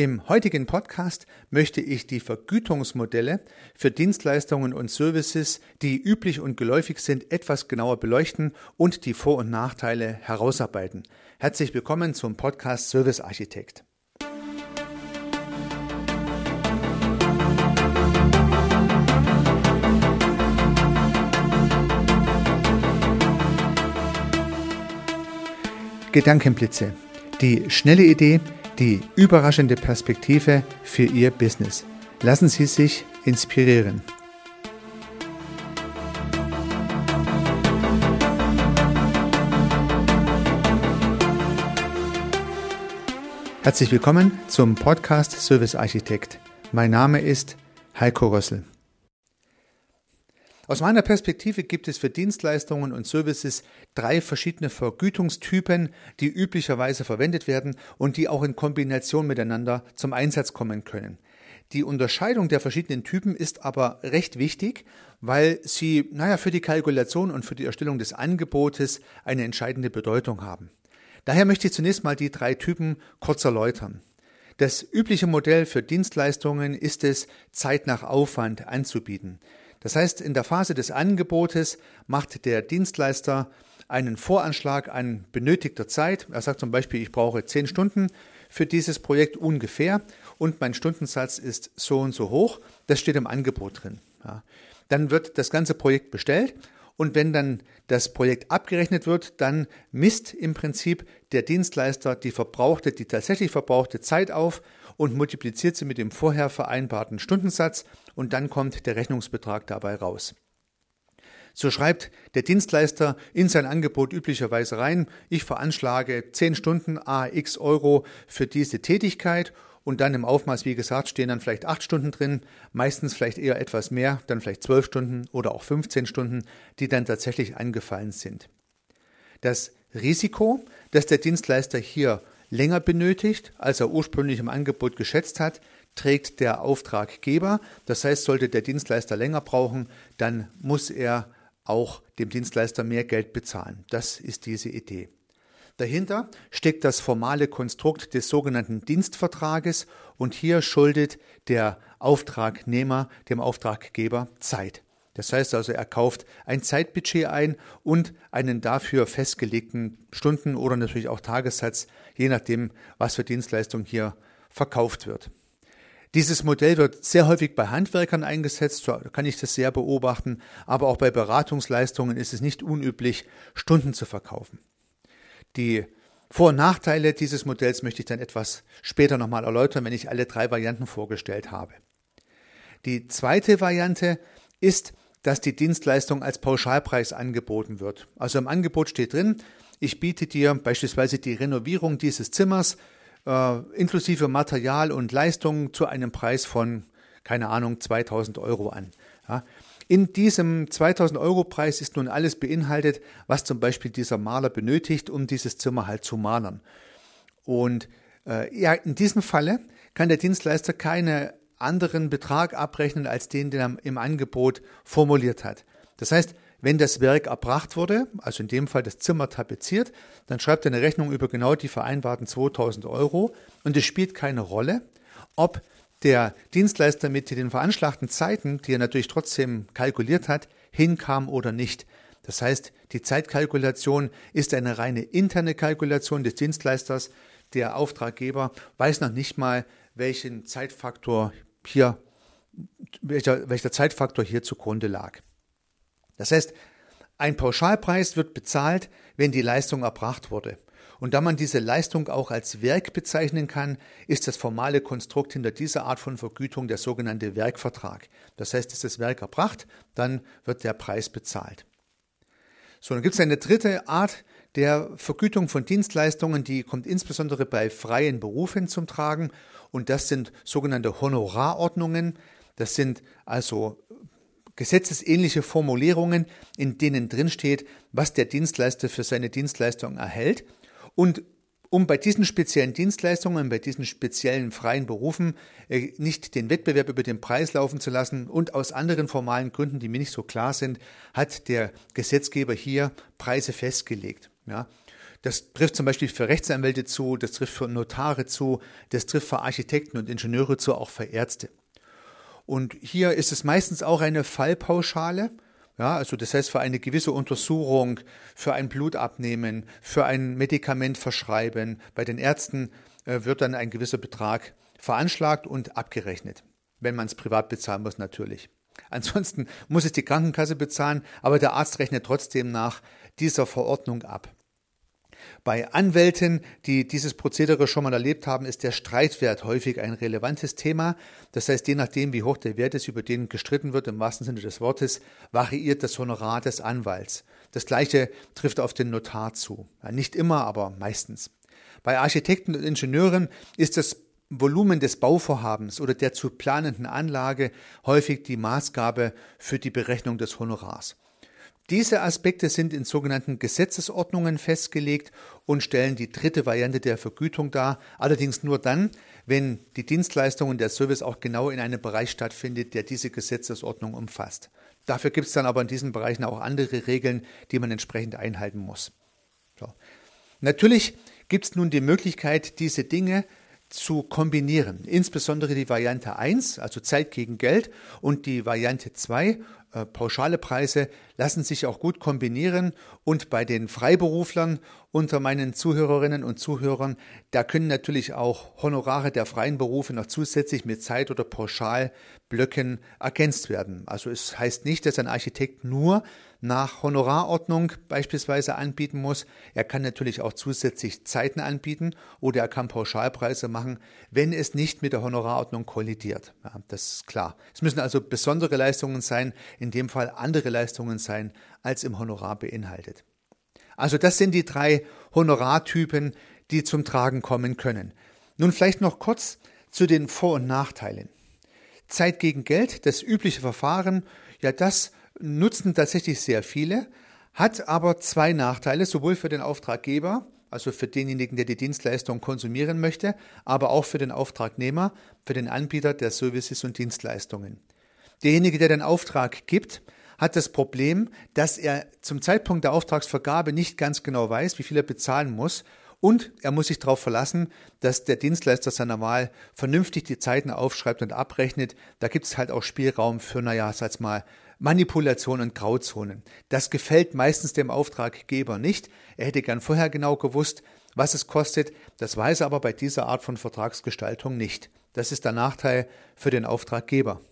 Im heutigen Podcast möchte ich die Vergütungsmodelle für Dienstleistungen und Services, die üblich und geläufig sind, etwas genauer beleuchten und die Vor- und Nachteile herausarbeiten. Herzlich willkommen zum Podcast Service Architekt. Gedankenblitze. Die schnelle Idee, die überraschende Perspektive für Ihr Business. Lassen Sie sich inspirieren. Herzlich willkommen zum Podcast Service Architekt. Mein Name ist Heiko Rössel. Aus meiner Perspektive gibt es für Dienstleistungen und Services drei verschiedene Vergütungstypen, die üblicherweise verwendet werden und die auch in Kombination miteinander zum Einsatz kommen können. Die Unterscheidung der verschiedenen Typen ist aber recht wichtig, weil sie, naja, für die Kalkulation und für die Erstellung des Angebotes eine entscheidende Bedeutung haben. Daher möchte ich zunächst mal die drei Typen kurz erläutern. Das übliche Modell für Dienstleistungen ist es, Zeit nach Aufwand anzubieten. Das heißt, in der Phase des Angebotes macht der Dienstleister einen Voranschlag an benötigter Zeit. Er sagt zum Beispiel, ich brauche zehn Stunden für dieses Projekt ungefähr und mein Stundensatz ist so und so hoch. Das steht im Angebot drin. Ja. Dann wird das ganze Projekt bestellt und wenn dann das Projekt abgerechnet wird, dann misst im Prinzip der Dienstleister die verbrauchte, die tatsächlich verbrauchte Zeit auf und multipliziert sie mit dem vorher vereinbarten Stundensatz und dann kommt der Rechnungsbetrag dabei raus. So schreibt der Dienstleister in sein Angebot üblicherweise rein, ich veranschlage 10 Stunden a x Euro für diese Tätigkeit und dann im Aufmaß, wie gesagt, stehen dann vielleicht 8 Stunden drin, meistens vielleicht eher etwas mehr, dann vielleicht 12 Stunden oder auch 15 Stunden, die dann tatsächlich angefallen sind. Das Risiko, dass der Dienstleister hier länger benötigt, als er ursprünglich im Angebot geschätzt hat, trägt der Auftraggeber. Das heißt, sollte der Dienstleister länger brauchen, dann muss er auch dem Dienstleister mehr Geld bezahlen. Das ist diese Idee. Dahinter steckt das formale Konstrukt des sogenannten Dienstvertrages und hier schuldet der Auftragnehmer dem Auftraggeber Zeit. Das heißt also, er kauft ein Zeitbudget ein und einen dafür festgelegten Stunden- oder natürlich auch Tagessatz, je nachdem, was für Dienstleistung hier verkauft wird. Dieses Modell wird sehr häufig bei Handwerkern eingesetzt, so kann ich das sehr beobachten, aber auch bei Beratungsleistungen ist es nicht unüblich, Stunden zu verkaufen. Die Vor- und Nachteile dieses Modells möchte ich dann etwas später nochmal erläutern, wenn ich alle drei Varianten vorgestellt habe. Die zweite Variante ist, dass die Dienstleistung als Pauschalpreis angeboten wird. Also im Angebot steht drin, ich biete dir beispielsweise die Renovierung dieses Zimmers äh, inklusive Material und Leistung zu einem Preis von, keine Ahnung, 2000 Euro an. Ja. In diesem 2000 Euro Preis ist nun alles beinhaltet, was zum Beispiel dieser Maler benötigt, um dieses Zimmer halt zu malern. Und äh, ja, in diesem Falle kann der Dienstleister keine anderen Betrag abrechnen als den, den er im Angebot formuliert hat. Das heißt, wenn das Werk erbracht wurde, also in dem Fall das Zimmer tapeziert, dann schreibt er eine Rechnung über genau die vereinbarten 2000 Euro und es spielt keine Rolle, ob der Dienstleister mit den veranschlagten Zeiten, die er natürlich trotzdem kalkuliert hat, hinkam oder nicht. Das heißt, die Zeitkalkulation ist eine reine interne Kalkulation des Dienstleisters. Der Auftraggeber weiß noch nicht mal, welchen Zeitfaktor hier, welcher, welcher Zeitfaktor hier zugrunde lag. Das heißt, ein Pauschalpreis wird bezahlt, wenn die Leistung erbracht wurde. Und da man diese Leistung auch als Werk bezeichnen kann, ist das formale Konstrukt hinter dieser Art von Vergütung der sogenannte Werkvertrag. Das heißt, ist das Werk erbracht, dann wird der Preis bezahlt. So, dann gibt es eine dritte Art der Vergütung von Dienstleistungen, die kommt insbesondere bei freien Berufen zum Tragen und das sind sogenannte Honorarordnungen. Das sind also gesetzesähnliche Formulierungen, in denen drin steht, was der Dienstleister für seine Dienstleistung erhält. Und um bei diesen speziellen Dienstleistungen, bei diesen speziellen freien Berufen äh, nicht den Wettbewerb über den Preis laufen zu lassen und aus anderen formalen Gründen, die mir nicht so klar sind, hat der Gesetzgeber hier Preise festgelegt. Ja. Das trifft zum Beispiel für Rechtsanwälte zu, das trifft für Notare zu, das trifft für Architekten und Ingenieure zu, auch für Ärzte. Und hier ist es meistens auch eine Fallpauschale. Ja, also das heißt für eine gewisse Untersuchung, für ein Blutabnehmen, für ein Medikament verschreiben. Bei den Ärzten äh, wird dann ein gewisser Betrag veranschlagt und abgerechnet, wenn man es privat bezahlen muss natürlich. Ansonsten muss es die Krankenkasse bezahlen, aber der Arzt rechnet trotzdem nach dieser Verordnung ab. Bei Anwälten, die dieses Prozedere schon mal erlebt haben, ist der Streitwert häufig ein relevantes Thema. Das heißt, je nachdem, wie hoch der Wert ist, über den gestritten wird, im wahrsten Sinne des Wortes, variiert das Honorar des Anwalts. Das gleiche trifft auf den Notar zu. Nicht immer, aber meistens. Bei Architekten und Ingenieuren ist das Volumen des Bauvorhabens oder der zu planenden Anlage häufig die Maßgabe für die Berechnung des Honorars. Diese Aspekte sind in sogenannten Gesetzesordnungen festgelegt und stellen die dritte Variante der Vergütung dar, allerdings nur dann, wenn die Dienstleistung und der Service auch genau in einem Bereich stattfindet, der diese Gesetzesordnung umfasst. Dafür gibt es dann aber in diesen Bereichen auch andere Regeln, die man entsprechend einhalten muss. So. Natürlich gibt es nun die Möglichkeit, diese Dinge zu kombinieren. Insbesondere die Variante 1, also Zeit gegen Geld, und die Variante 2, äh, pauschale Preise, lassen sich auch gut kombinieren. Und bei den Freiberuflern unter meinen Zuhörerinnen und Zuhörern, da können natürlich auch Honorare der freien Berufe noch zusätzlich mit Zeit- oder Pauschalblöcken ergänzt werden. Also es heißt nicht, dass ein Architekt nur nach Honorarordnung beispielsweise anbieten muss. Er kann natürlich auch zusätzlich Zeiten anbieten oder er kann Pauschalpreise machen, wenn es nicht mit der Honorarordnung kollidiert. Ja, das ist klar. Es müssen also besondere Leistungen sein, in dem Fall andere Leistungen sein, als im Honorar beinhaltet. Also das sind die drei Honorartypen, die zum Tragen kommen können. Nun vielleicht noch kurz zu den Vor- und Nachteilen. Zeit gegen Geld, das übliche Verfahren, ja, das nutzen tatsächlich sehr viele, hat aber zwei Nachteile, sowohl für den Auftraggeber, also für denjenigen, der die Dienstleistung konsumieren möchte, aber auch für den Auftragnehmer, für den Anbieter der Services und Dienstleistungen. Derjenige, der den Auftrag gibt, hat das Problem, dass er zum Zeitpunkt der Auftragsvergabe nicht ganz genau weiß, wie viel er bezahlen muss und er muss sich darauf verlassen, dass der Dienstleister seiner Wahl vernünftig die Zeiten aufschreibt und abrechnet. Da gibt es halt auch Spielraum für, naja, sag mal, Manipulation und Grauzonen. Das gefällt meistens dem Auftraggeber nicht. Er hätte gern vorher genau gewusst, was es kostet. Das weiß er aber bei dieser Art von Vertragsgestaltung nicht. Das ist der Nachteil für den Auftraggeber.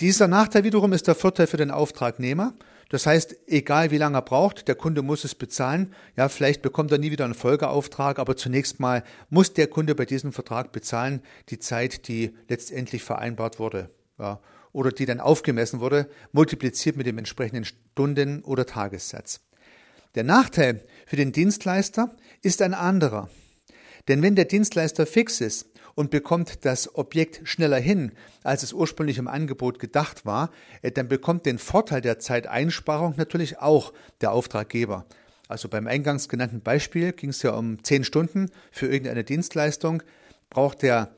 Dieser Nachteil wiederum ist der Vorteil für den Auftragnehmer. Das heißt, egal wie lange er braucht, der Kunde muss es bezahlen. Ja, vielleicht bekommt er nie wieder einen Folgeauftrag, aber zunächst mal muss der Kunde bei diesem Vertrag bezahlen die Zeit, die letztendlich vereinbart wurde. Ja, oder die dann aufgemessen wurde, multipliziert mit dem entsprechenden Stunden- oder Tagessatz. Der Nachteil für den Dienstleister ist ein anderer. Denn wenn der Dienstleister fix ist und bekommt das Objekt schneller hin, als es ursprünglich im Angebot gedacht war, äh, dann bekommt den Vorteil der Zeiteinsparung natürlich auch der Auftraggeber. Also beim eingangs genannten Beispiel ging es ja um zehn Stunden für irgendeine Dienstleistung. Braucht der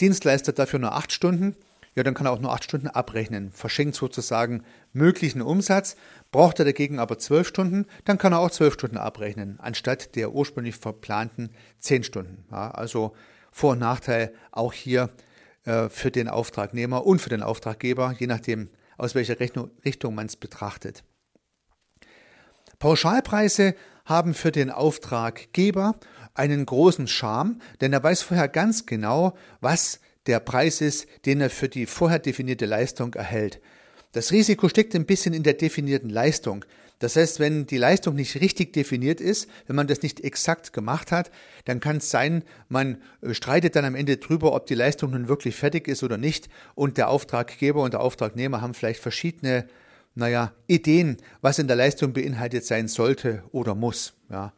Dienstleister dafür nur acht Stunden, ja, dann kann er auch nur acht Stunden abrechnen, verschenkt sozusagen möglichen Umsatz. Braucht er dagegen aber zwölf Stunden, dann kann er auch zwölf Stunden abrechnen, anstatt der ursprünglich verplanten zehn Stunden. Ja, also vor- und Nachteil auch hier äh, für den Auftragnehmer und für den Auftraggeber, je nachdem, aus welcher Rechnung, Richtung man es betrachtet. Pauschalpreise haben für den Auftraggeber einen großen Charme, denn er weiß vorher ganz genau, was der Preis ist, den er für die vorher definierte Leistung erhält. Das Risiko steckt ein bisschen in der definierten Leistung. Das heißt, wenn die Leistung nicht richtig definiert ist, wenn man das nicht exakt gemacht hat, dann kann es sein, man äh, streitet dann am Ende drüber, ob die Leistung nun wirklich fertig ist oder nicht. Und der Auftraggeber und der Auftragnehmer haben vielleicht verschiedene, naja, Ideen, was in der Leistung beinhaltet sein sollte oder muss. Ja.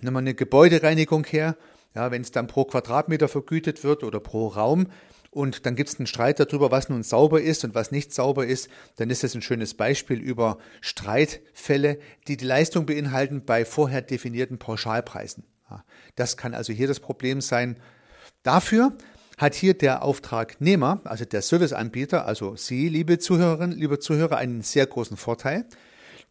Nehmen wir eine Gebäudereinigung her. Ja, wenn es dann pro Quadratmeter vergütet wird oder pro Raum, und dann gibt es einen Streit darüber, was nun sauber ist und was nicht sauber ist, dann ist das ein schönes Beispiel über Streitfälle, die die Leistung beinhalten bei vorher definierten Pauschalpreisen. Das kann also hier das Problem sein. Dafür hat hier der Auftragnehmer, also der Serviceanbieter, also Sie, liebe Zuhörerinnen, liebe Zuhörer, einen sehr großen Vorteil.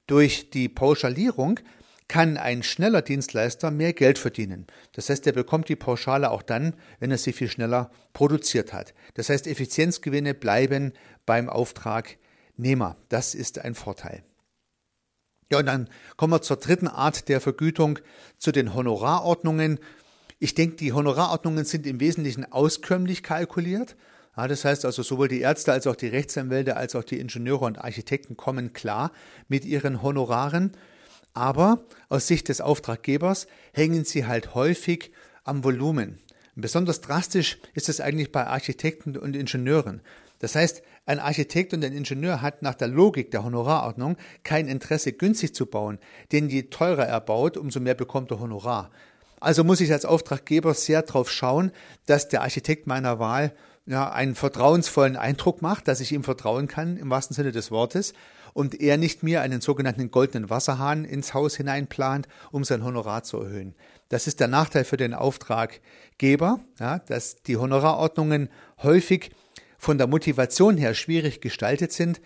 Durch die Pauschalierung kann ein schneller Dienstleister mehr Geld verdienen. Das heißt, er bekommt die Pauschale auch dann, wenn er sie viel schneller produziert hat. Das heißt, Effizienzgewinne bleiben beim Auftragnehmer. Das ist ein Vorteil. Ja, und dann kommen wir zur dritten Art der Vergütung, zu den Honorarordnungen. Ich denke, die Honorarordnungen sind im Wesentlichen auskömmlich kalkuliert. Ja, das heißt also, sowohl die Ärzte als auch die Rechtsanwälte als auch die Ingenieure und Architekten kommen klar mit ihren Honoraren. Aber aus Sicht des Auftraggebers hängen sie halt häufig am Volumen. Besonders drastisch ist es eigentlich bei Architekten und Ingenieuren. Das heißt, ein Architekt und ein Ingenieur hat nach der Logik der Honorarordnung kein Interesse, günstig zu bauen, denn je teurer er baut, umso mehr bekommt er Honorar. Also muss ich als Auftraggeber sehr darauf schauen, dass der Architekt meiner Wahl ja, einen vertrauensvollen Eindruck macht, dass ich ihm vertrauen kann, im wahrsten Sinne des Wortes, und er nicht mir einen sogenannten goldenen Wasserhahn ins Haus hineinplant, um sein Honorar zu erhöhen. Das ist der Nachteil für den Auftraggeber, ja, dass die Honorarordnungen häufig von der Motivation her schwierig gestaltet sind.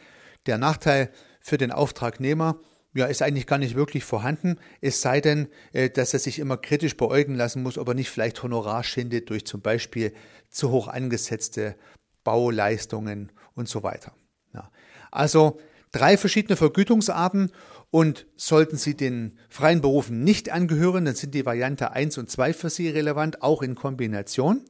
Der Nachteil für den Auftragnehmer ja, ist eigentlich gar nicht wirklich vorhanden, es sei denn, äh, dass er sich immer kritisch beäugen lassen muss, ob er nicht vielleicht Honorar schindet durch zum Beispiel zu hoch angesetzte Bauleistungen und so weiter. Ja. Also drei verschiedene Vergütungsarten und sollten Sie den freien Berufen nicht angehören, dann sind die Variante 1 und 2 für Sie relevant, auch in Kombination.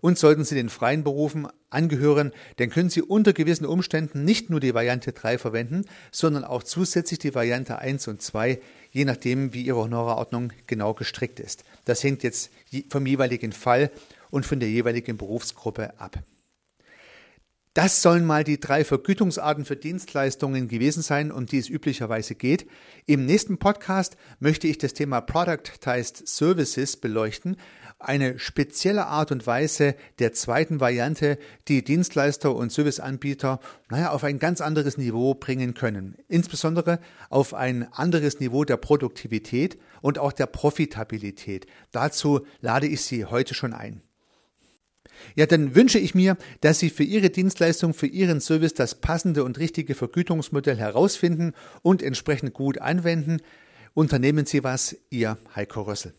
Und sollten Sie den freien Berufen angehören, dann können Sie unter gewissen Umständen nicht nur die Variante 3 verwenden, sondern auch zusätzlich die Variante 1 und 2, je nachdem, wie Ihre Honorarordnung genau gestrickt ist. Das hängt jetzt vom jeweiligen Fall und von der jeweiligen Berufsgruppe ab. Das sollen mal die drei Vergütungsarten für Dienstleistungen gewesen sein, um die es üblicherweise geht. Im nächsten Podcast möchte ich das Thema Productized Services beleuchten, eine spezielle Art und Weise der zweiten Variante, die Dienstleister und Serviceanbieter, naja, auf ein ganz anderes Niveau bringen können. Insbesondere auf ein anderes Niveau der Produktivität und auch der Profitabilität. Dazu lade ich Sie heute schon ein. Ja, dann wünsche ich mir, dass Sie für Ihre Dienstleistung, für Ihren Service das passende und richtige Vergütungsmodell herausfinden und entsprechend gut anwenden. Unternehmen Sie was, Ihr Heiko Rössel.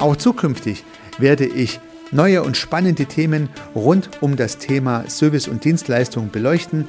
Auch zukünftig werde ich neue und spannende Themen rund um das Thema Service und Dienstleistung beleuchten